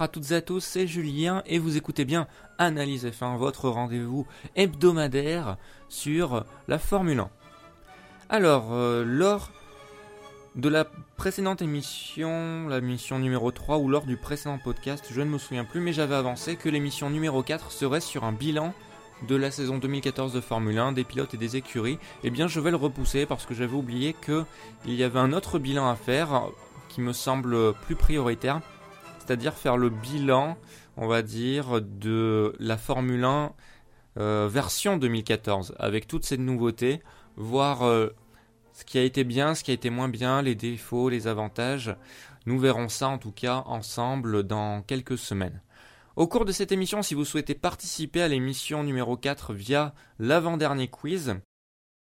À toutes et à tous, c'est Julien et vous écoutez bien Analyse F1, votre rendez-vous hebdomadaire sur la Formule 1. Alors, euh, lors de la précédente émission, la mission numéro 3 ou lors du précédent podcast, je ne me souviens plus, mais j'avais avancé que l'émission numéro 4 serait sur un bilan de la saison 2014 de Formule 1, des pilotes et des écuries. Eh bien, je vais le repousser parce que j'avais oublié qu'il y avait un autre bilan à faire qui me semble plus prioritaire c'est-à-dire faire le bilan, on va dire, de la Formule 1 euh, version 2014, avec toutes ces nouveautés, voir euh, ce qui a été bien, ce qui a été moins bien, les défauts, les avantages. Nous verrons ça en tout cas ensemble dans quelques semaines. Au cours de cette émission, si vous souhaitez participer à l'émission numéro 4 via l'avant-dernier quiz,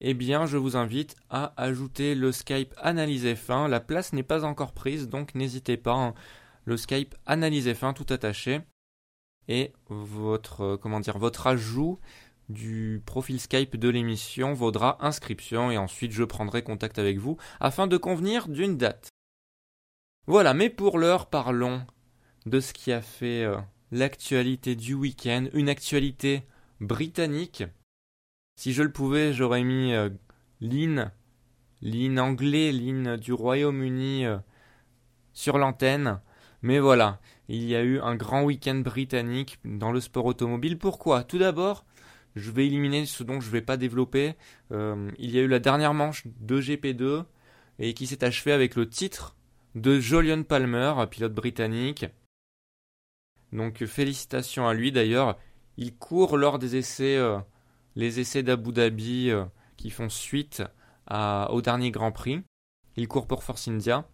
eh bien, je vous invite à ajouter le Skype Analyse F1. La place n'est pas encore prise, donc n'hésitez pas. Le Skype Analyse F1 tout attaché et votre euh, comment dire votre ajout du profil Skype de l'émission vaudra inscription et ensuite je prendrai contact avec vous afin de convenir d'une date. Voilà, mais pour l'heure parlons de ce qui a fait euh, l'actualité du week-end, une actualité britannique. Si je le pouvais, j'aurais mis euh, l'in, anglais, l'in du Royaume-Uni sur l'antenne. Mais voilà, il y a eu un grand week-end britannique dans le sport automobile. Pourquoi? Tout d'abord, je vais éliminer ce dont je ne vais pas développer. Euh, il y a eu la dernière manche de GP2 et qui s'est achevée avec le titre de Jolion Palmer, pilote britannique. Donc félicitations à lui d'ailleurs. Il court lors des essais, euh, les essais d'Abu Dhabi euh, qui font suite au dernier Grand Prix. Il court pour Force India.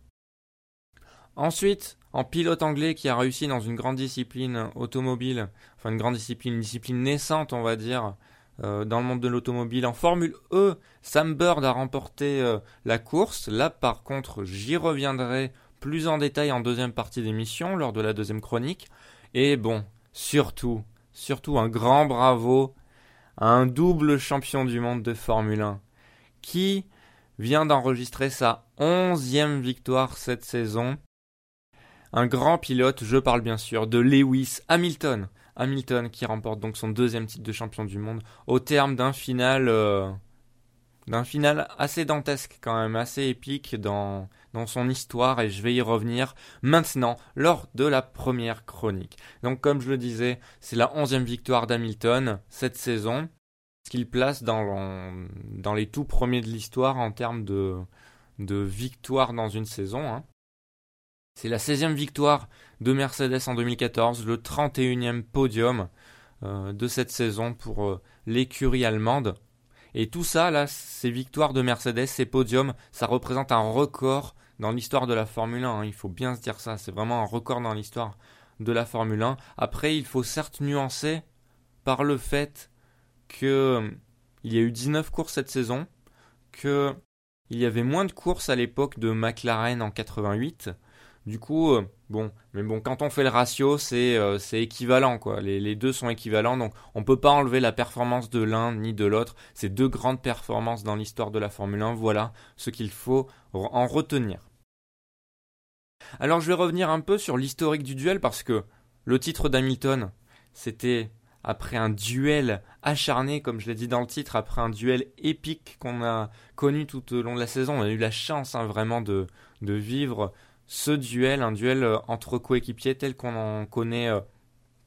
Ensuite, en pilote anglais qui a réussi dans une grande discipline automobile, enfin une grande discipline, une discipline naissante on va dire, euh, dans le monde de l'automobile. En Formule E, Sam Bird a remporté euh, la course. Là par contre j'y reviendrai plus en détail en deuxième partie d'émission, lors de la deuxième chronique. Et bon, surtout, surtout un grand bravo à un double champion du monde de Formule 1 qui vient d'enregistrer sa onzième victoire cette saison un grand pilote, je parle bien sûr de Lewis Hamilton. Hamilton qui remporte donc son deuxième titre de champion du monde au terme d'un final euh, final assez dantesque quand même, assez épique dans, son histoire et je vais y revenir maintenant lors de la première chronique. Donc comme je le disais, c'est la onzième victoire d'Hamilton cette saison, ce qu'il place dans, dans les tout premiers de l'histoire en termes de, de victoire dans une saison. Hein. C'est la 16e victoire de Mercedes en 2014, le 31e podium euh, de cette saison pour euh, l'écurie allemande. Et tout ça, là, ces victoires de Mercedes, ces podiums, ça représente un record dans l'histoire de la Formule 1. Hein. Il faut bien se dire ça, c'est vraiment un record dans l'histoire de la Formule 1. Après, il faut certes nuancer par le fait que euh, il y a eu 19 courses cette saison, que il y avait moins de courses à l'époque de McLaren en 88, du coup, euh, bon, mais bon, quand on fait le ratio, c'est euh, équivalent, quoi. Les, deux sont équivalents, donc on peut pas enlever la performance de l'un ni de l'autre. C'est deux grandes performances dans l'histoire de la Formule 1. Voilà ce qu'il faut en retenir. Alors, je vais revenir un peu sur l'historique du duel parce que le titre d'Hamilton, c'était après un duel acharné, comme je l'ai dit dans le titre, après un duel épique qu'on a connu tout au long de la saison. On a eu la chance hein, vraiment de, de vivre ce duel, un duel euh, entre coéquipiers tel qu'on en connaît euh,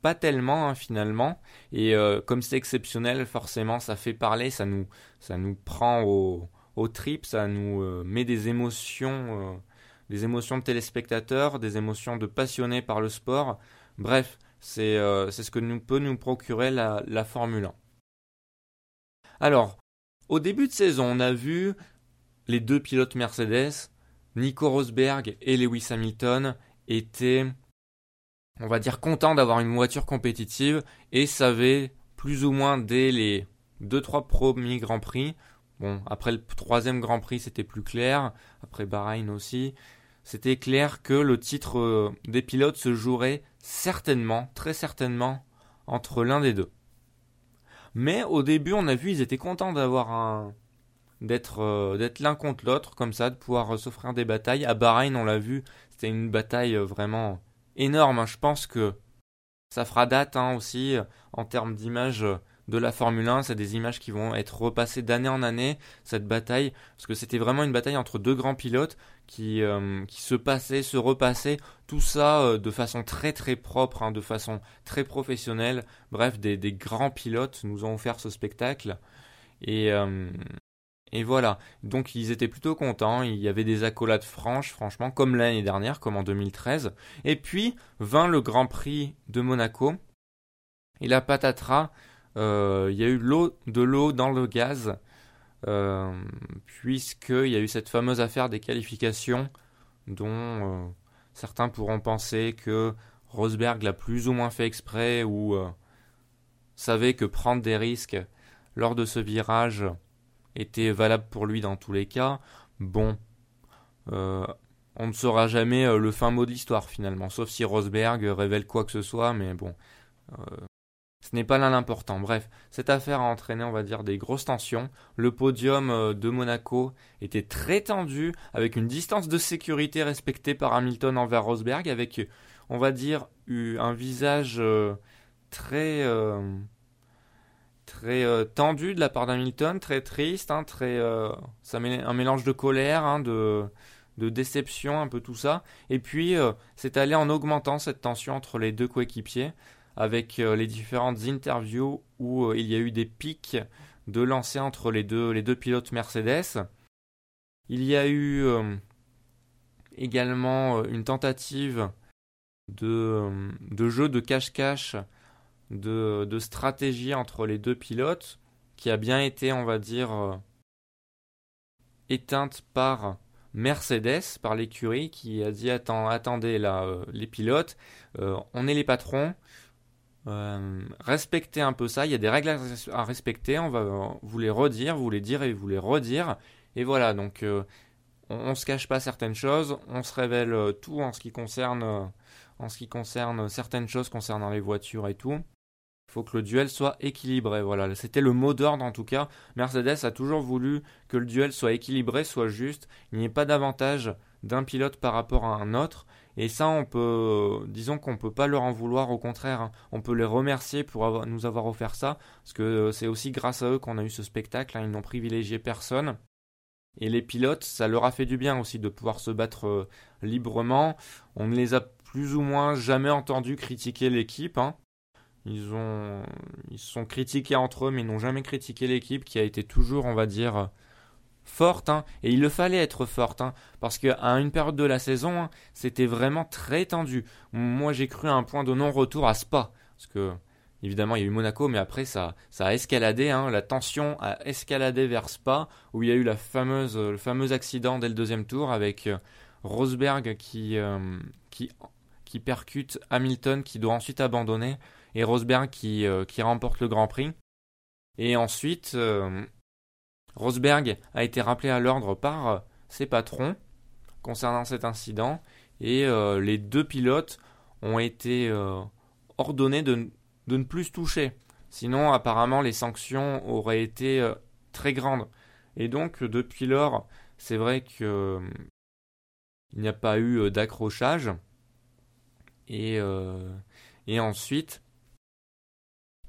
pas tellement hein, finalement. Et euh, comme c'est exceptionnel, forcément, ça fait parler, ça nous, ça nous prend au, au trip, ça nous met des émotions, des émotions de téléspectateurs, des émotions de passionnés par le sport. Bref, c'est ce que nous peut nous procurer la, la Formule 1. Alors, au début de saison, on a vu les deux pilotes Mercedes Nico Rosberg et Lewis Hamilton étaient, on va dire, contents d'avoir une voiture compétitive et savaient plus ou moins dès les 2-3 premiers Grands Prix, bon, après le troisième Grand Prix c'était plus clair, après Bahreïn aussi, c'était clair que le titre euh, des pilotes se jouerait certainement, très certainement, entre l'un des deux. Mais au début, on a vu, ils étaient contents d'avoir un, d'être euh, d'être l'un contre l'autre comme ça, de pouvoir euh, s'offrir des batailles. À Bahreïn, on l'a vu, c'était une bataille euh, vraiment énorme. Hein. Je pense que ça fera date hein, aussi en termes d'image de la Formule 1. C'est des images qui vont être repassées d'année en année, cette bataille, parce que c'était vraiment une bataille entre deux grands pilotes qui, qui se passaient, se repassaient, tout ça de façon très très propre, hein, de façon très professionnelle. Bref, des, des, grands pilotes nous ont offert ce spectacle. Et, et voilà, donc ils étaient plutôt contents, il y avait des accolades franches, franchement, comme l'année dernière, comme en 2013. Et puis vint le Grand Prix de Monaco. Et la patatras, euh, il y a eu de l'eau dans le gaz, euh, puisqu'il y a eu cette fameuse affaire des qualifications dont euh, certains pourront penser que Rosberg l'a plus ou moins fait exprès ou savait que prendre des risques lors de ce virage était valable pour lui dans tous les cas. Bon, on ne saura jamais le fin mot de l'histoire finalement, sauf si Rosberg révèle quoi que ce soit, mais bon, ce n'est pas là l'important. Bref, cette affaire a entraîné, on va dire, des grosses tensions. Le podium euh, de Monaco était très tendu, avec une distance de sécurité respectée par Hamilton envers Rosberg, avec, on va dire, un visage euh, très, euh, tendu de la part d'Hamilton, très triste, hein, ça un mélange de colère, hein, de, déception, un peu tout ça. Et puis, c'est allé en augmentant cette tension entre les deux coéquipiers avec euh, les différentes interviews où euh, il y a eu des pics de lancer entre les deux, les deux pilotes Mercedes. Il y a eu euh, également une tentative de jeu de cache-cache, de, stratégie entre les deux pilotes, qui a bien été, on va dire, éteinte par Mercedes, par l'écurie, qui a dit attendez là, les pilotes, on est les patrons, euh, respectez un peu ça. Il y a des règles à respecter. On va vous les redire, vous les dire et vous les redire. Et voilà, donc euh, on, ne se cache pas certaines choses. On se révèle euh, tout en ce en ce qui concerne certaines choses concernant les voitures et tout. Faut que le duel soit équilibré. Voilà, c'était le mot d'ordre en tout cas. Mercedes a toujours voulu que le duel soit équilibré, soit juste. Il n'y ait pas d'avantage d'un pilote par rapport à un autre. Et ça, on peut, disons qu'on peut pas leur en vouloir, au contraire, hein. on peut les remercier pour nous avoir offert ça, parce que euh, c'est aussi grâce à eux qu'on a eu ce spectacle, hein. ils n'ont privilégié personne. Et les pilotes, ça leur a fait du bien aussi de pouvoir se battre euh, librement. On ne les a plus ou moins jamais entendus critiquer l'équipe. Hein. Ils ont, ils sont critiqués entre eux, mais ils n'ont jamais critiqué l'équipe qui a été toujours, on va dire, forte, hein, et il le fallait être forte, hein, parce qu'à une période de la saison, hein, c'était vraiment très tendu. Moi, j'ai cru à un point de non-retour à Spa, parce que évidemment, il y a eu Monaco, mais après, ça, ça a escaladé, la tension a escaladé vers Spa, où il y a eu la fameuse, le fameux accident dès le deuxième tour avec euh, Rosberg qui, euh, qui, qui percute Hamilton, qui doit ensuite abandonner, et Rosberg qui, euh, qui remporte le Grand Prix. Et ensuite, Rosberg a été rappelé à l'ordre par euh, ses patrons concernant cet incident et euh, les deux pilotes ont été euh, ordonnés de, ne plus se toucher. Sinon, apparemment, les sanctions auraient été très grandes. Et donc, depuis lors, c'est vrai qu'il n'y a pas eu d'accrochage. Et, et ensuite,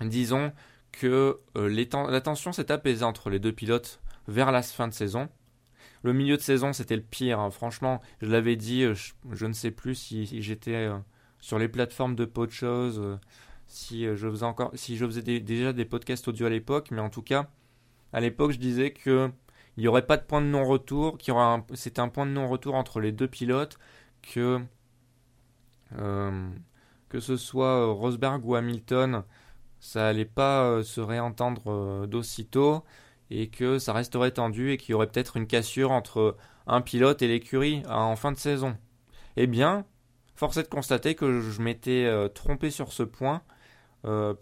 disons que euh, la tension s'est apaisée entre les deux pilotes vers la fin de saison. Le milieu de saison, c'était le pire. Hein. Franchement, je l'avais dit, euh, je, ne sais plus si, j'étais euh, sur les plateformes de podcast, si je faisais encore, si je faisais déjà des podcasts audio à l'époque, mais en tout cas, à l'époque, je disais que il n'y aurait pas de point de non-retour, qu'il c'était un point de non-retour entre les deux pilotes, que que ce soit Rosberg ou Hamilton ça allait pas euh, se réentendre euh, d'aussitôt et que ça resterait tendu et qu'il y aurait peut-être une cassure entre un pilote et l'écurie en fin de saison. Eh bien, force est de constater que je m'étais euh, trompé sur ce point,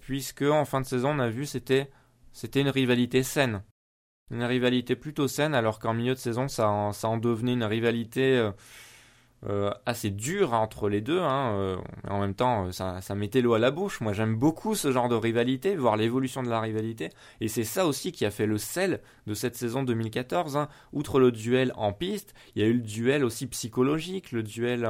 puisque en fin de saison, on a vu c'était c'était une rivalité saine, une rivalité plutôt saine, alors qu'en milieu de saison, ça en devenait une rivalité assez dur entre les deux. Hein, euh, en même temps, euh, ça, ça mettait l'eau à la bouche. Moi, j'aime beaucoup ce genre de rivalité, voir l'évolution de la rivalité. Et c'est ça aussi qui a fait le sel de cette saison 2014. Hein. Outre le duel en piste, il y a eu le duel aussi psychologique, le duel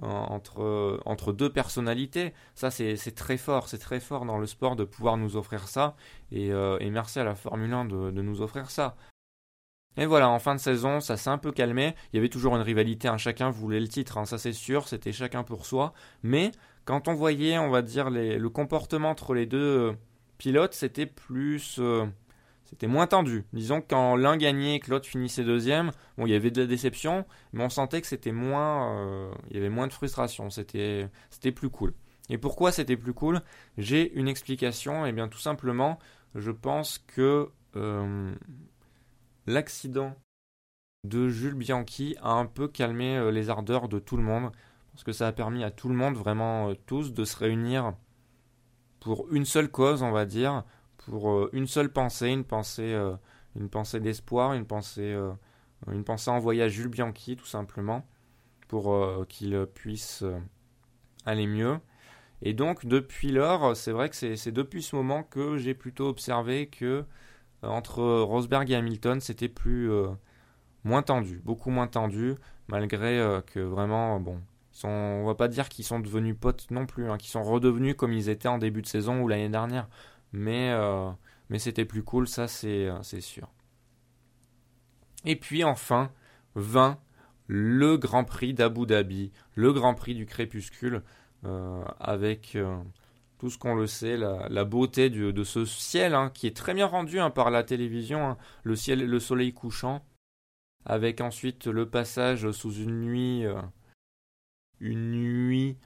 entre, entre deux personnalités. Ça, c'est très fort, c'est très fort dans le sport de pouvoir nous offrir ça. Et, merci à la Formule 1 de, de, nous offrir ça. Et voilà, en fin de saison, ça s'est un peu calmé. Il y avait toujours une rivalité, un chacun voulait le titre, hein, ça c'est sûr, c'était chacun pour soi. Mais quand on voyait, on va dire, le comportement entre les deux euh, pilotes, c'était plus. Euh, c'était moins tendu. Disons que quand l'un gagnait et que l'autre finissait deuxième, bon, il y avait de la déception, mais on sentait que c'était moins. Euh, il y avait moins de frustration, c'était, c'était plus cool. Et pourquoi c'était plus cool? J'ai une explication, et eh bien tout simplement, je pense que l'accident de Jules Bianchi a un peu calmé euh, les ardeurs de tout le monde, parce que ça a permis à tout le monde, vraiment euh, tous, de se réunir pour une seule cause, on va dire, pour euh, une seule pensée, une pensée, une pensée d'espoir, une pensée, une pensée envoyée à Jules Bianchi, tout simplement, pour qu'il puisse aller mieux. Et donc, depuis lors, c'est vrai que c'est depuis ce moment que j'ai plutôt observé que entre Rosberg et Hamilton, c'était plus euh, moins tendu, beaucoup moins tendu, malgré euh, que vraiment, bon, sont, on va pas dire qu'ils sont devenus potes non plus, hein, qu'ils sont redevenus comme ils étaient en début de saison ou l'année dernière, mais, euh, mais c'était plus cool, ça c'est sûr. Et puis enfin, 20, le Grand Prix d'Abu Dhabi, le Grand Prix du crépuscule, avec ce qu'on le sait, la, beauté de ce ciel hein, qui est très bien rendu hein, par la télévision, hein. le ciel, le soleil couchant, avec ensuite le passage sous une nuit, euh, une nuit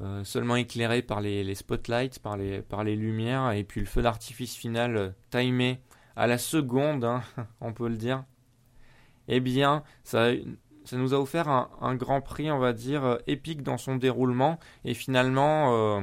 euh, seulement éclairée par les, spotlights, par les, par lumières, et puis le feu d'artifice final euh, timé à la seconde, on peut le dire. Eh bien, ça, ça nous a offert un, un, grand prix, on va dire, épique dans son déroulement, et finalement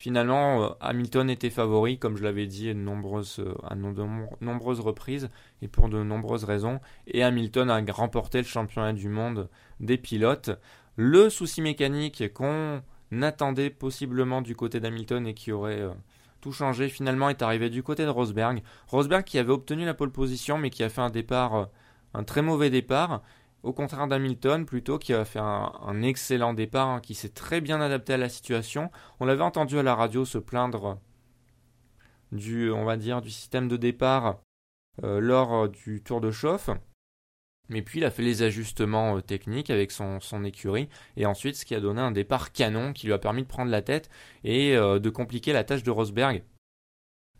Finalement, euh, Hamilton était favori, comme je l'avais dit à, nombreuses, euh, de nombreuses reprises et pour de nombreuses raisons. Et Hamilton a remporté le championnat du monde des pilotes. Le souci mécanique qu'on attendait possiblement du côté d'Hamilton et qui aurait euh, tout changé, finalement est arrivé du côté de Rosberg. Rosberg qui avait obtenu la pole position mais qui a fait un départ, un très mauvais départ au contraire d'Hamilton, plutôt, qui a fait un, excellent départ, hein, qui s'est très bien adapté à la situation. On l'avait entendu à la radio se plaindre du, on va dire, du système de départ euh, lors euh, du tour de chauffe. Mais puis il a fait les ajustements euh, techniques avec son, son, écurie. Et ensuite, ce qui a donné un départ canon qui lui a permis de prendre la tête et de compliquer la tâche de Rosberg.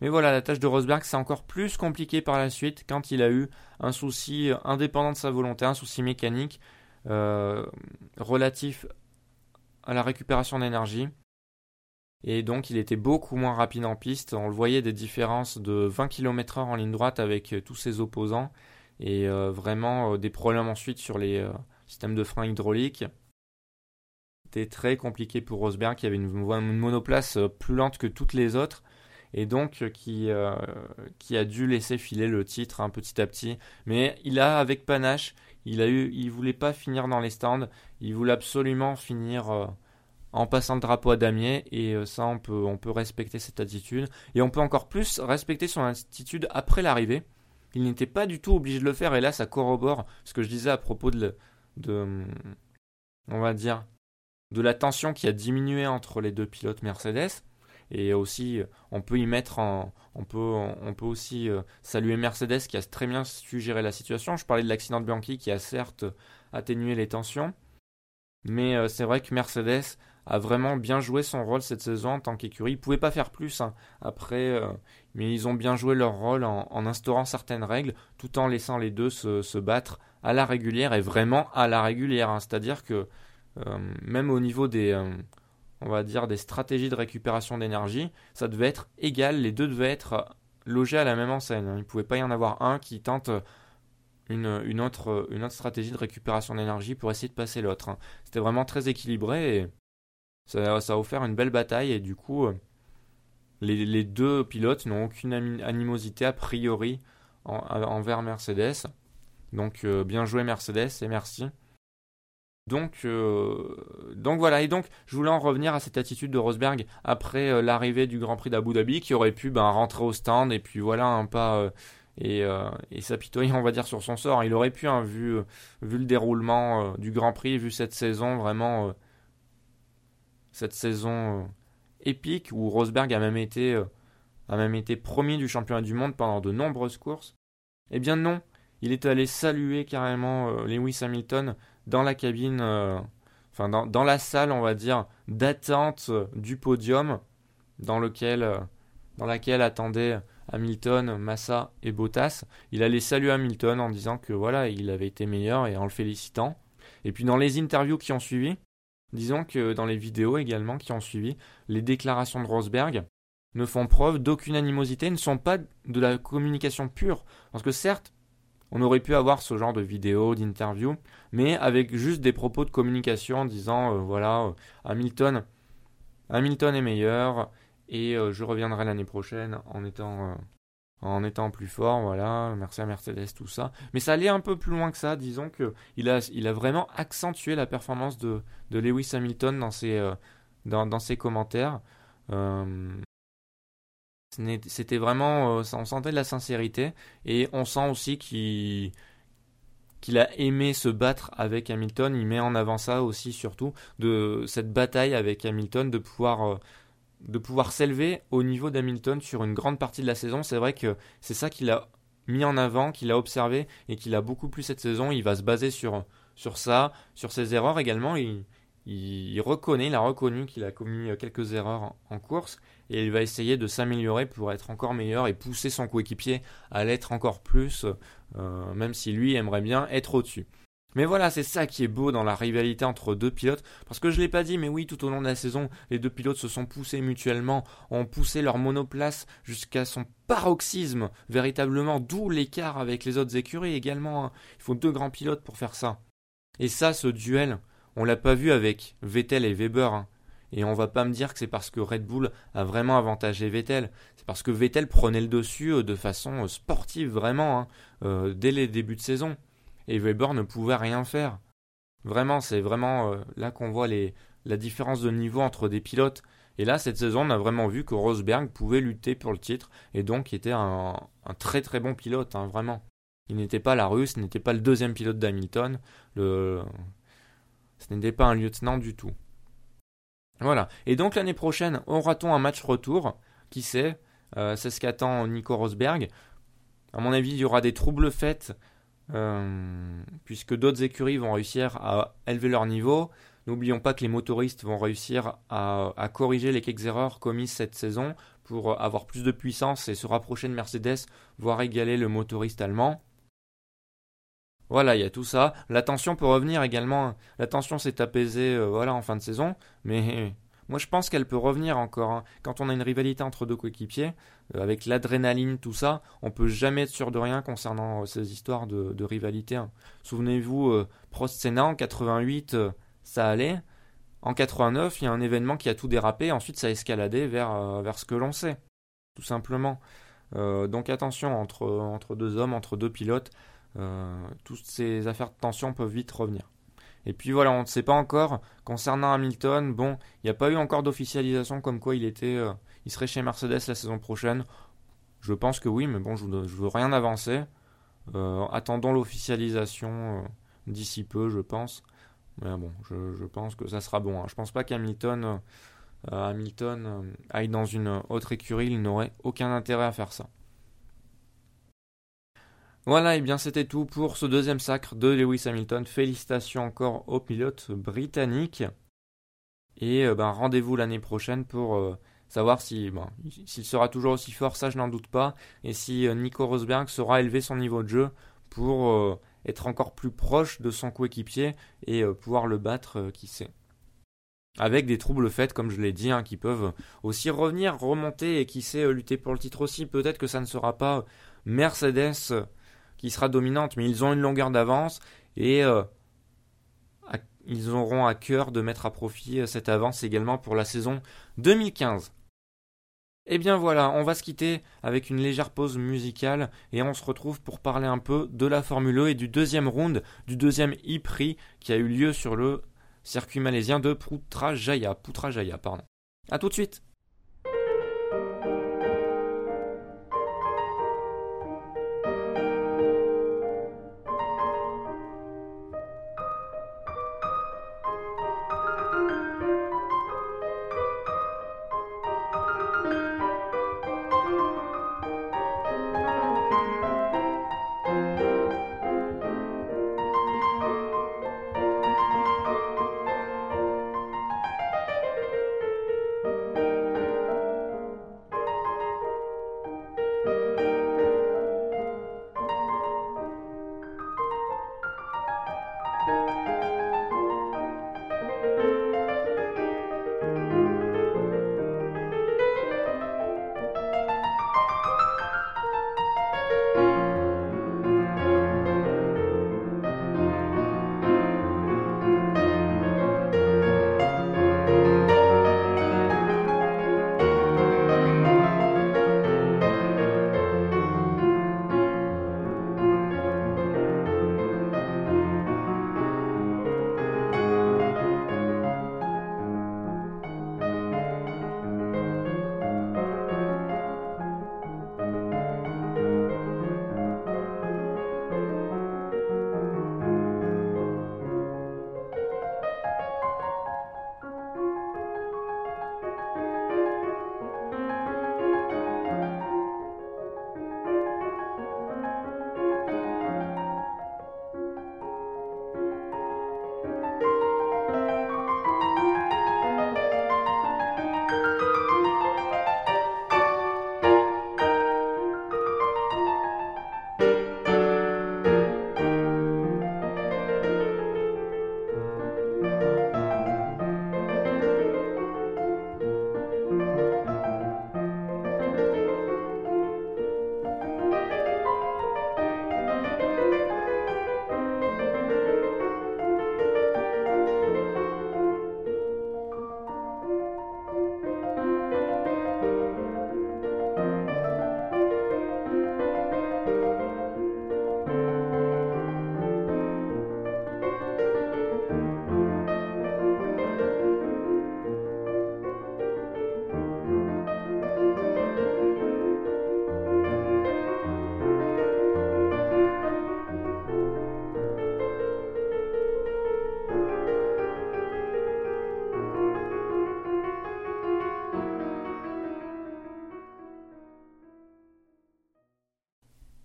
Mais voilà, la tâche de Rosberg, c'est encore plus compliqué par la suite quand il a eu un souci indépendant de sa volonté, un souci mécanique euh, relatif à la récupération d'énergie. Et donc il était beaucoup moins rapide en piste. On le voyait des différences de 20 km/h en ligne droite avec tous ses opposants. Et euh, vraiment euh, des problèmes ensuite sur les systèmes de frein hydrauliques. C'était très compliqué pour Rosberg qui avait une monoplace plus lente que toutes les autres et donc euh, qui, euh, qui a dû laisser filer le titre un petit à petit. Mais il a, avec panache, il a eu, il voulait pas finir dans les stands, il voulait absolument finir euh, en passant le drapeau à damier, et ça, on peut, on peut respecter cette attitude. Et on peut encore plus respecter son attitude après l'arrivée. Il n'était pas du tout obligé de le faire, et là, ça corrobore ce que je disais à propos de, de on va dire, de la tension qui a diminué entre les deux pilotes Mercedes. Et aussi, on peut y mettre en, on peut, on peut aussi euh, saluer Mercedes qui a très bien su gérer la situation. Je parlais de l'accident de Bianchi qui a certes atténué les tensions, mais euh, c'est vrai que Mercedes a vraiment bien joué son rôle cette saison en tant qu'écurie. Ils ne pouvaient pas faire plus hein, après, euh, mais ils ont bien joué leur rôle en, instaurant certaines règles tout en laissant les deux se, battre à la régulière et vraiment à la régulière. Hein. C'est-à-dire que même au niveau des on va dire, des stratégies de récupération d'énergie, ça devait être égal, les deux devaient être logés à la même enseigne. Il ne pouvait pas y en avoir un qui tente une, une, autre, une autre stratégie de récupération d'énergie pour essayer de passer l'autre. Hein. C'était vraiment très équilibré et ça, a offert une belle bataille et du coup, les, deux pilotes n'ont aucune animosité a priori envers Mercedes. Donc euh, bien joué Mercedes et merci. Donc, euh, donc voilà, et donc je voulais en revenir à cette attitude de Rosberg après euh, l'arrivée du Grand Prix d'Abu Dhabi qui aurait pu ben, rentrer au stand et puis voilà, un pas euh, et, s'apitoyer, on va dire, sur son sort. Il aurait pu, hein, vu, le déroulement du Grand Prix, vu cette saison vraiment cette saison épique où Rosberg a même été a même été premier du championnat du monde pendant de nombreuses courses. Eh bien non, il est allé saluer carrément Lewis Hamilton dans la cabine, enfin dans, dans, la salle, on va dire, d'attente du podium dans lequel dans laquelle attendaient Hamilton, Massa et Bottas. Il allait saluer Hamilton en disant que voilà, il avait été meilleur et en le félicitant. Et puis dans les interviews qui ont suivi, disons que dans les vidéos également qui ont suivi, les déclarations de Rosberg ne font preuve d'aucune animosité, ne sont pas de la communication pure. Parce que certes, on aurait pu avoir ce genre de vidéos, d'interviews, mais avec juste des propos de communication en disant euh, voilà, euh, Hamilton, Hamilton est meilleur, et euh, je reviendrai l'année prochaine en étant, en étant plus fort, voilà, merci à Mercedes, tout ça. Mais ça allait un peu plus loin que ça, disons que il a, il a vraiment accentué la performance de, Lewis Hamilton dans, ses commentaires. C'était vraiment, on sentait de la sincérité et on sent aussi qu'il a aimé se battre avec Hamilton. Il met en avant ça aussi, surtout, de cette bataille avec Hamilton, de pouvoir de pouvoir s'élever au niveau d'Hamilton sur une grande partie de la saison. C'est vrai que c'est ça qu'il a mis en avant, qu'il a observé et qu'il a beaucoup plu cette saison. Il va se baser sur, ça, sur ses erreurs également. Il, reconnaît, il a reconnu qu'il a commis quelques erreurs en, course et il va essayer de s'améliorer pour être encore meilleur et pousser son coéquipier à l'être encore plus, euh, même si lui aimerait bien être au-dessus. Mais voilà, c'est ça qui est beau dans la rivalité entre deux pilotes. Parce que je ne l'ai pas dit, mais oui, tout au long de la saison, les deux pilotes se sont poussés mutuellement, ont poussé leur monoplace jusqu'à son paroxysme, véritablement, d'où l'écart avec les autres écuries également. Hein. Il faut deux grands pilotes pour faire ça. Et ça, ce duel, on l'a pas vu avec Vettel et Weber. Hein. Et on va pas me dire que c'est parce que Red Bull a vraiment avantagé Vettel. C'est parce que Vettel prenait le dessus euh, de façon euh, sportive, vraiment, hein, euh, dès les débuts de saison et Weber ne pouvait rien faire. Vraiment, c'est vraiment là qu'on voit la différence de niveau entre des pilotes. Et là, cette saison, on a vraiment vu que Rosberg pouvait lutter pour le titre et donc était un, très très bon pilote, hein, vraiment. Il n'était pas la russe, n'était pas le deuxième pilote d'Hamilton, le... ce n'était pas un lieutenant du tout. Voilà. Et donc l'année prochaine, aura-t-on un match retour? Qui sait? Euh, C'est ce qu'attend Nico Rosberg. À mon avis, il y aura des troubles faits euh, puisque d'autres écuries vont réussir à élever leur niveau. N'oublions pas que les motoristes vont réussir à, corriger les quelques erreurs commises cette saison pour avoir plus de puissance et se rapprocher de Mercedes, voire égaler le motoriste allemand. Voilà, il y a tout ça. La tension peut revenir également. La tension s'est apaisée euh, voilà, en fin de saison, mais moi, je pense qu'elle peut revenir encore. Hein. Quand on a une rivalité entre deux coéquipiers, euh, avec l'adrénaline, tout ça, on peut jamais être sûr de rien concernant euh, ces histoires de, rivalité. Hein. Souvenez-vous, euh, Prost Senna en 88, ça allait. En 89, il y a un événement qui a tout dérapé. Ensuite, ça a escaladé vers, vers ce que l'on sait, tout simplement. donc attention entre, entre deux hommes, entre deux pilotes. Toutes ces affaires de tension peuvent vite revenir. Et puis voilà, on ne sait pas encore. Concernant Hamilton, bon, il n'y a pas eu encore d'officialisation comme quoi il était, euh, serait chez Mercedes la saison prochaine. Je pense que oui, mais bon, je ne veux, rien avancer. Euh, attendons l'officialisation euh, d'ici peu, je pense. Mais bon, je, pense que ça sera bon. Hein. Je pense pas qu'Hamilton Hamilton aille dans une autre écurie. Il n'aurait aucun intérêt à faire ça. Voilà, et bien c'était tout pour ce deuxième sacre de Lewis Hamilton. Félicitations encore au pilote britannique. Et euh, ben, rendez-vous l'année prochaine pour euh, savoir si s'il sera toujours aussi fort, ça je n'en doute pas. Et si euh, Nico Rosberg sera élevé son niveau de jeu pour être encore plus proche de son coéquipier et pouvoir le battre, qui sait. Avec des troubles faits, comme je l'ai dit, hein, qui peuvent aussi revenir, remonter et qui sait lutter pour le titre aussi. Peut-être que ça ne sera pas Mercedes qui sera dominante, mais ils ont une longueur d'avance et euh, ils auront à cœur de mettre à profit euh, cette avance également pour la saison 2015. Et eh bien voilà, on va se quitter avec une légère pause musicale et on se retrouve pour parler un peu de la Formule E et du deuxième round, du deuxième e-prix qui a eu lieu sur le circuit malaisien de Putrajaya. Putrajaya, pardon. A tout de suite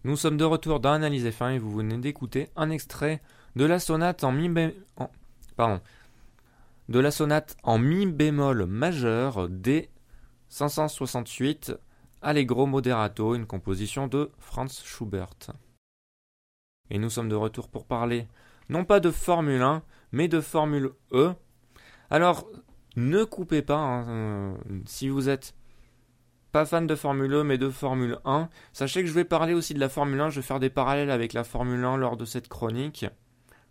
Nous sommes de retour dans Analyse F1 et vous venez d'écouter un extrait de la sonate en mi de la sonate en mi bémol majeur D 568 Allegro Moderato, une composition de Franz Schubert. Et nous sommes de retour pour parler non pas de Formule 1, mais de Formule E. Alors, ne coupez pas, hein, euh, si vous êtes fan de Formule 1 mais de Formule 1, sachez que je vais parler aussi de la Formule 1, je vais faire des parallèles avec la Formule 1 lors de cette chronique.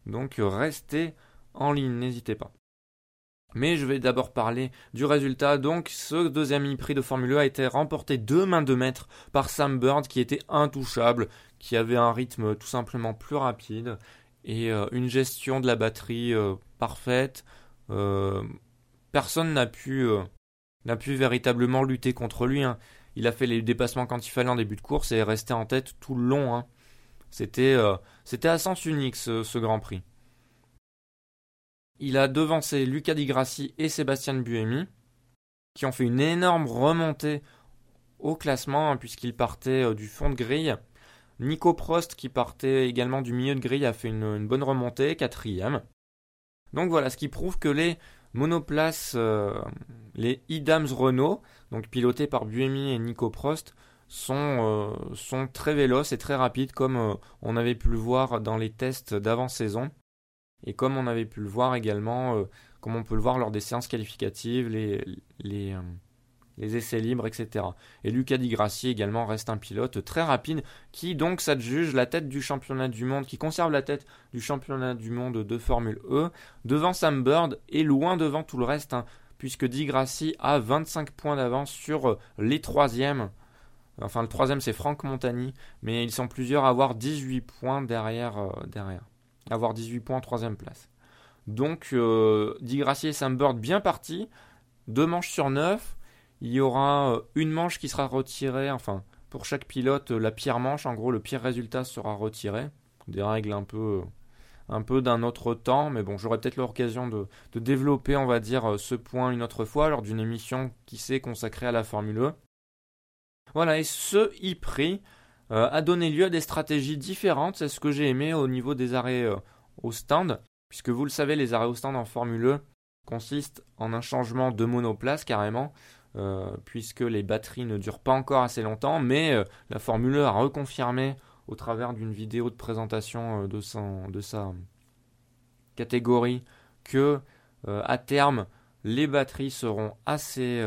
Donc restez en ligne, n'hésitez pas. Mais je vais d'abord parler du résultat. Donc, ce deuxième prix de Formule 1 a été remporté deux mains de maître par Sam Bird, qui était intouchable, qui avait un rythme tout simplement plus rapide et euh, une gestion de la batterie euh, parfaite. Euh, personne n'a pu, n'a pu véritablement lutter contre lui. Hein. Il a fait les dépassements quand il fallait en début de course et est resté en tête tout le long. Hein. C'était, c'était à sens unique ce Grand Prix. Il a devancé Luca Di Grassi et Sébastien Buemi, qui ont fait une énorme remontée au classement, hein, puisqu'ils partaient euh, du fond de grille. Nico Prost, qui partait également du milieu de grille, a fait une, bonne remontée, quatrième. Donc voilà, ce qui prouve que les monoplaces, euh, les Idams Renault, donc pilotés par Buemi et Nico Prost, sont, euh, très véloces et très rapides, comme on avait pu le voir dans les tests d'avant-saison. Et comme on avait pu le voir également, euh, comme on peut le voir lors des séances qualificatives, les, euh, les essais libres, etc. Et Lucas Di Grassi également reste un pilote très rapide qui donc s'adjuge la tête du championnat du monde, qui conserve la tête du championnat du monde de Formule E devant Sam Bird et loin devant tout le reste, hein, puisque Di Grassi a 25 points d'avance sur euh, les troisièmes. Enfin, le troisième c'est Franck Montagny, mais ils sont plusieurs à avoir 18 points derrière. derrière avoir 18 points en troisième place. Donc, euh, Di et Sam Bird bien partis. Deux manches sur neuf. Il y aura euh, une manche qui sera retirée. Enfin, pour chaque pilote, la pire manche, en gros, le pire résultat sera retiré. Des règles un peu, un peu d'un autre temps. Mais bon, j'aurai peut-être l'occasion de, développer, on va dire, ce point une autre fois lors d'une émission qui s'est consacrée à la Formule 1. E. Voilà, et ce e-prix euh, a donné lieu à des stratégies différentes. C'est ce que j'ai aimé au niveau des arrêts euh, au stand, puisque vous le savez, les arrêts au stand en Formule E consistent en un changement de monoplace carrément, euh, puisque les batteries ne durent pas encore assez longtemps, mais la Formule E a reconfirmé au travers d'une vidéo de présentation de, de, sa catégorie que à terme les batteries seront assez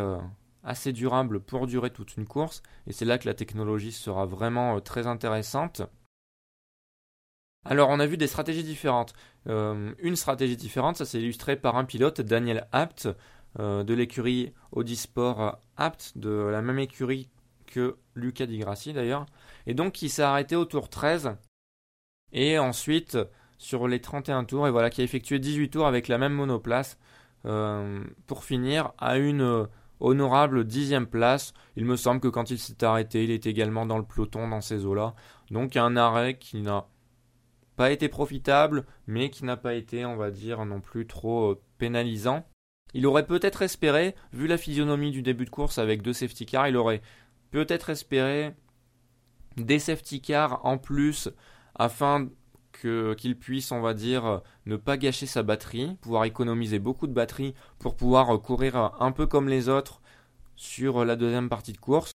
assez durable pour durer toute une course. Et c'est là que la technologie sera vraiment euh, très intéressante. Alors on a vu des stratégies différentes. Euh, une stratégie différente, ça s'est illustré par un pilote, Daniel Apt, euh, de l'écurie Audisport Apt, de la même écurie que Luca Di Grassi d'ailleurs. Et donc qui s'est arrêté au tour 13. Et ensuite sur les 31 tours, et voilà, qui a effectué 18 tours avec la même monoplace. pour finir à une honorable dixième place. Il me semble que quand il s'est arrêté, il était également dans le peloton dans ces eaux-là. Donc un arrêt qui n'a pas été profitable, mais qui n'a pas été, on va dire, non plus trop euh, pénalisant. Il aurait peut-être espéré, vu la physionomie du début de course avec deux safety cars, il aurait peut-être espéré des safety cars en plus afin qu'il puisse, on va dire, ne pas gâcher sa batterie, pouvoir économiser beaucoup de batterie pour pouvoir courir un peu comme les autres sur la deuxième partie de course.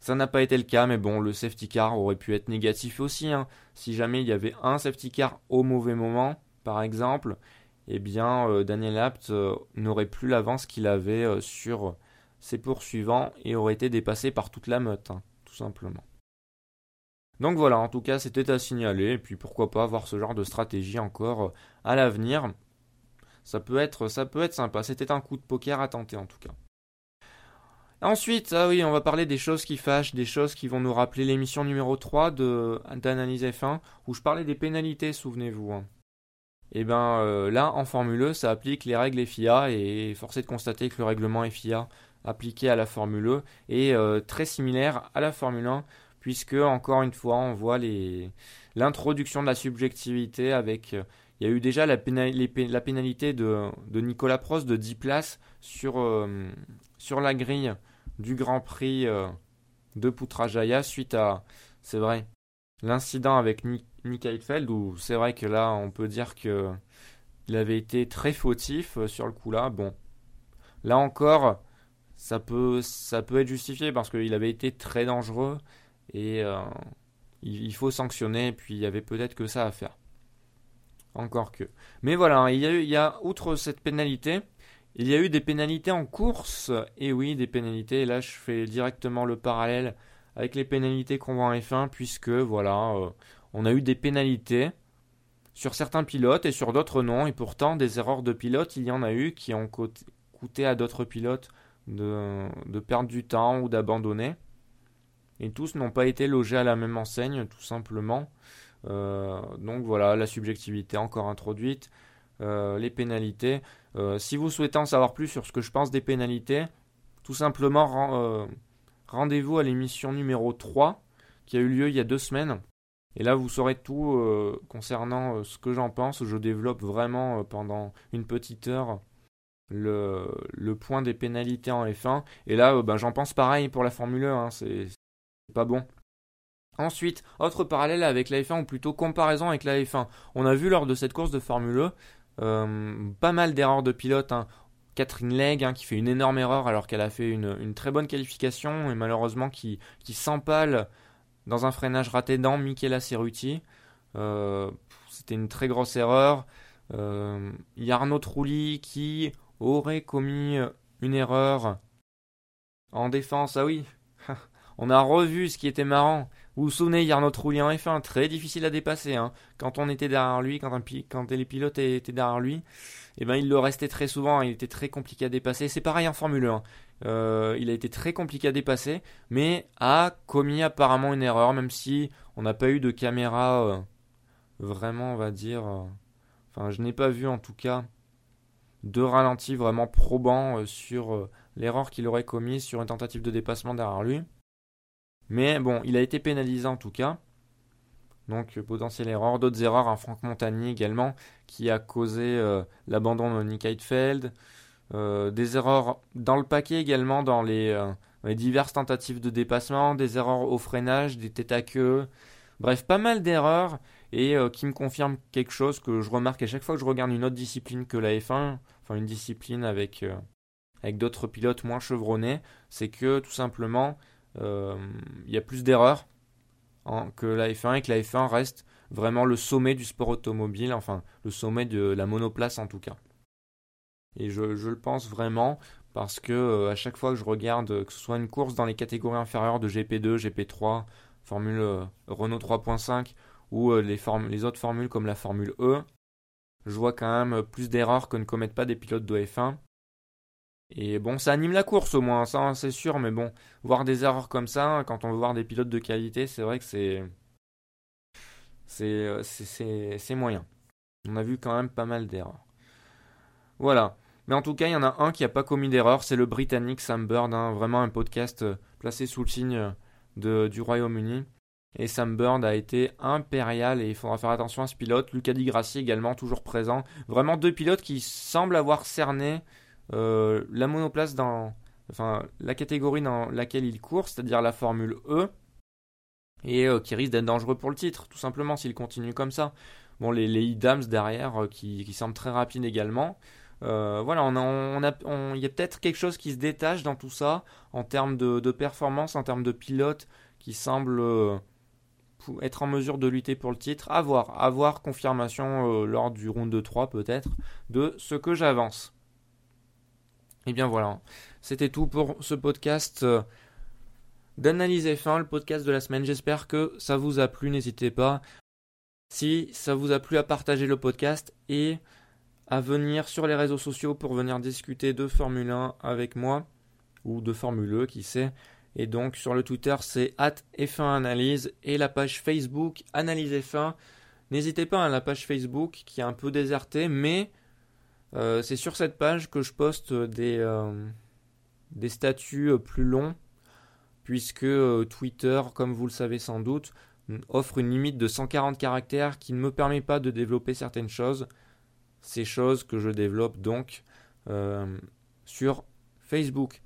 Ça n'a pas été le cas, mais bon, le safety car aurait pu être négatif aussi. Hein. Si jamais il y avait un safety car au mauvais moment, par exemple, eh bien, euh, Daniel Apt euh, n'aurait plus l'avance qu'il avait euh, sur ses poursuivants et aurait été dépassé par toute la meute, hein, tout simplement. Donc voilà, en tout cas, c'était à signaler. Et puis pourquoi pas avoir ce genre de stratégie encore à l'avenir. Ça peut être, ça peut être sympa. C'était un coup de poker à tenter en tout cas. Ensuite, ah oui, on va parler des choses qui fâchent, des choses qui vont nous rappeler l'émission numéro 3 d'Analyse F1, où je parlais des pénalités, souvenez-vous. Hein. Et eh ben euh, là, en Formule E, ça applique les règles FIA, et force est de constater que le règlement FIA appliqué à la Formule E est euh, très similaire à la Formule 1, puisque encore une fois on voit l'introduction de la subjectivité avec euh, il y a eu déjà la, pénalité de, Nicolas Prost de 10 places sur, la grille du Grand Prix de Putrajaya suite à c'est vrai l'incident avec Nick Heidfeld, où c'est vrai que là, on peut dire que il avait été très fautif sur le coup-là. Bon, là encore, ça peut, être justifié parce qu'il avait été très dangereux et il, faut sanctionner. Puis il y avait peut-être que ça à faire. Encore que. Mais voilà, il y a, il y a outre cette pénalité, il y a eu des pénalités en course. Et oui, des pénalités. Et là, je fais directement le parallèle avec les pénalités qu'on voit en F1, puisque voilà, euh, on a eu des pénalités sur certains pilotes et sur d'autres non. Et pourtant, des erreurs de pilotes, il y en a eu qui ont coûté à d'autres pilotes de, perdre du temps ou d'abandonner. Et tous n'ont pas été logés à la même enseigne, tout simplement. Euh, donc voilà, la subjectivité encore introduite, euh, les pénalités. Euh, si vous souhaitez en savoir plus sur ce que je pense des pénalités, tout simplement rendez-vous à l'émission numéro 3 qui a eu lieu il y a deux semaines. Et là, vous saurez tout concernant ce que j'en pense. Je développe vraiment pendant une petite heure le, le, point des pénalités en F1. Et là, ben, j'en pense pareil pour la Formule 1. Hein. C'est pas bon. Ensuite, autre parallèle avec la F1, ou plutôt comparaison avec la F1. On a vu lors de cette course de Formule 1 euh, pas mal d'erreurs de pilote. Hein. Catherine Legge hein, qui fait une énorme erreur alors qu'elle a fait une, très bonne qualification et malheureusement qui, qui s'empale dans un freinage raté dans Michela Cerruti. Euh, c'était une très grosse erreur. Euh, il y Arnaud Trulli qui aurait commis une erreur en défense. Ah oui, on a revu ce qui était marrant. Vous vous souvenez, Trulli en F1, très difficile à dépasser. Hein. Quand on était derrière lui, quand les pilotes étaient derrière lui, eh ben, il le restait très souvent, il était très compliqué à dépasser. C'est pareil en Formule 1. Euh, il a été très compliqué à dépasser, mais a commis apparemment une erreur, même si on n'a pas eu de caméra euh, vraiment, on va dire. Euh, enfin, je n'ai pas vu en tout cas de ralenti vraiment probant sur l'erreur qu'il aurait commise sur une tentative de dépassement derrière lui. Mais bon, il a été pénalisé en tout cas. Donc potentielle erreur. D'autres erreurs, un Franck Montagny également, qui a causé euh, l'abandon de Nick Heidfeld. Euh, des erreurs dans le paquet également, dans les, euh, diverses tentatives de dépassement, des erreurs au freinage, des têtes à queue. Bref, pas mal d'erreurs et qui me confirment quelque chose que je remarque à chaque fois que je regarde une autre discipline que la F1, enfin une discipline avec, avec d'autres pilotes moins chevronnés, c'est que tout simplement euh, il y a plus d'erreurs que la F1 et que la F1 reste vraiment le sommet du sport automobile, enfin le sommet de la monoplace en tout cas. Et je, le pense vraiment parce que euh, à chaque fois que je regarde que ce soit une course dans les catégories inférieures de GP2, GP3, Formule euh, Renault 3.5 ou les, les, autres formules comme la Formule E, je vois quand même plus d'erreurs que ne commettent pas des pilotes de F1. Et bon, ça anime la course au moins, ça c'est sûr, mais bon, voir des erreurs comme ça, quand on veut voir des pilotes de qualité, c'est vrai que c'est. C'est, c'est, moyen. On a vu quand même pas mal d'erreurs. Voilà. Mais en tout cas, il y en a un qui n'a pas commis d'erreur, c'est le Britannique Sam Bird, hein, vraiment un podcast euh, placé sous le signe de, du Royaume-Uni. Et Sam Bird a été impérial et il faudra faire attention à ce pilote. Lucas Di Grassi également, toujours présent. Vraiment deux pilotes qui semblent avoir cerné euh, la monoplace dans enfin, la catégorie dans laquelle il court, c'est-à-dire la Formule E, et euh, qui risque d'être dangereux pour le titre, tout simplement s'il continue comme ça. Bon, les, les Idams derrière, euh, qui, qui, semblent très rapides également. voilà, on a, on il y a peut-être quelque chose qui se détache dans tout ça, en termes de, de performance, en termes de pilote, qui semble être en mesure de lutter pour le titre. À voir, à voir confirmation lors du round de 3 peut-être, de ce que j'avance. Et eh bien voilà, c'était tout pour ce podcast euh, d'analyse F1, le podcast de la semaine. J'espère que ça vous a plu, n'hésitez pas. Si ça vous a plu à partager le podcast et à venir sur les réseaux sociaux pour venir discuter de Formule 1 avec moi ou de Formule E, qui sait. Et donc sur le Twitter, c'est at F1 Analyse et la page Facebook Analyse F1. N'hésitez pas à hein, la page Facebook qui est un peu désertée, mais euh, c'est sur cette page que je poste des, euh, statuts euh, plus longs, puisque Twitter, comme vous le savez sans doute, offre une limite de 140 caractères qui ne me permet pas de développer certaines choses. Ces choses que je développe donc sur Facebook.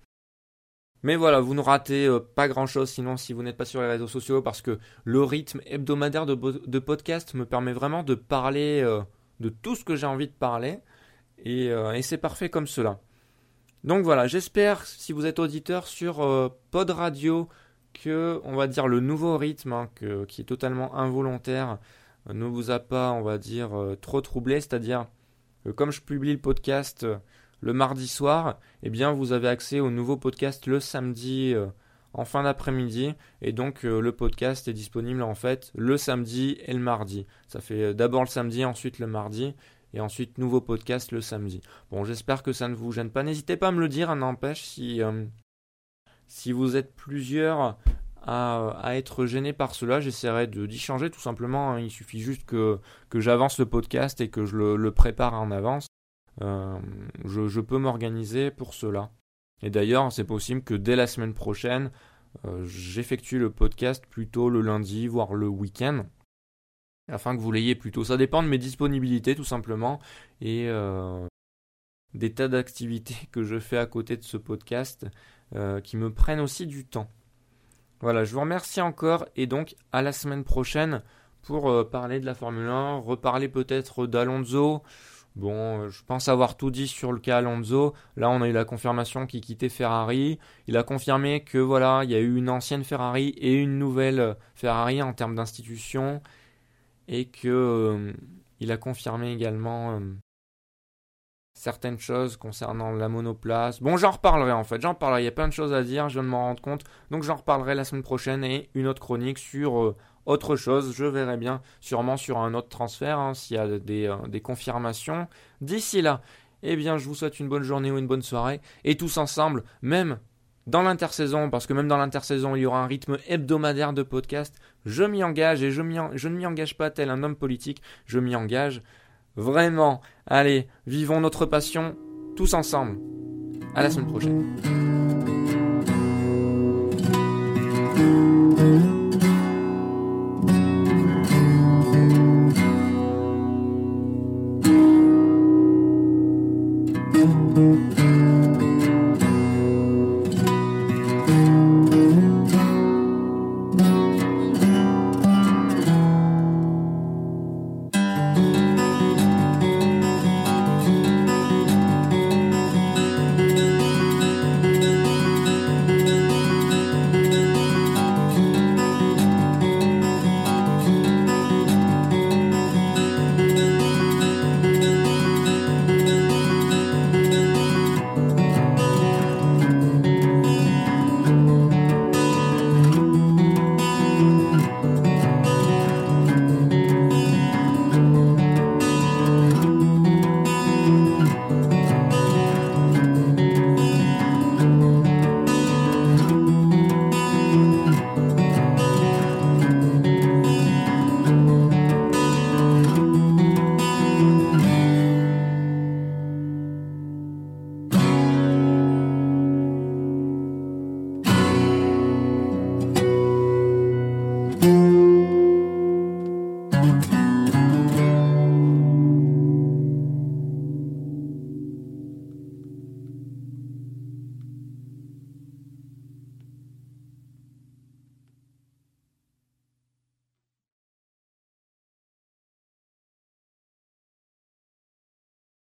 Mais voilà, vous ne ratez pas grand-chose sinon si vous n'êtes pas sur les réseaux sociaux parce que le rythme hebdomadaire de, podcast me permet vraiment de parler de tout ce que j'ai envie de parler. Et, euh, et c'est parfait comme cela. Donc voilà, j'espère si vous êtes auditeur sur Pod Radio que, on va dire, le nouveau rythme hein, qui est totalement involontaire ne vous a pas, on va dire, trop troublé. C'est-à-dire que comme je publie le podcast le mardi soir, eh bien vous avez accès au nouveau podcast le samedi euh, en fin d'après-midi et donc euh, le podcast est disponible en fait le samedi et le mardi. Ça fait euh, d'abord le samedi, ensuite le mardi et ensuite nouveau podcast le samedi. Bon, j'espère que ça ne vous gêne pas. N'hésitez pas à me le dire, hein, n'empêche si si vous êtes plusieurs à, être gêné par cela, j'essaierai d'y changer tout simplement. Hein. Il suffit juste que, que j'avance le podcast et que je le prépare en avance. Euh, je, peux m'organiser pour cela. Et d'ailleurs, c'est possible que dès la semaine prochaine, euh, j'effectue le podcast plutôt le lundi, voire le week-end, afin que vous l'ayez plutôt. Ça dépend de mes disponibilités, tout simplement, et euh, des tas d'activités que je fais à côté de ce podcast qui me prennent aussi du temps. Voilà, je vous remercie encore, et donc à la semaine prochaine pour parler de la Formule 1, reparler peut-être d'Alonso. Bon, euh, je pense avoir tout dit sur le cas Alonso. Là, on a eu la confirmation qu'il quittait Ferrari. Il a confirmé que voilà, il y a eu une ancienne Ferrari et une nouvelle Ferrari en termes d'institution, et que euh, il a confirmé également euh, certaines choses concernant la monoplace. Bon, j'en reparlerai en fait. J'en parlerai. Il y a plein de choses à dire. Je viens de m'en rendre compte. Donc, j'en reparlerai la semaine prochaine et une autre chronique sur autre chose. Je verrai bien, sûrement sur un autre transfert, hein, s'il y a des, euh, des confirmations. D'ici là, eh bien, je vous souhaite une bonne journée ou une bonne soirée. Et tous ensemble, même dans l'intersaison, parce que même dans l'intersaison, il y aura un rythme hebdomadaire de podcast. Je m'y engage et je, je ne m'y engage pas tel un homme politique, je m'y engage vraiment. Allez, vivons notre passion tous ensemble. À la semaine prochaine.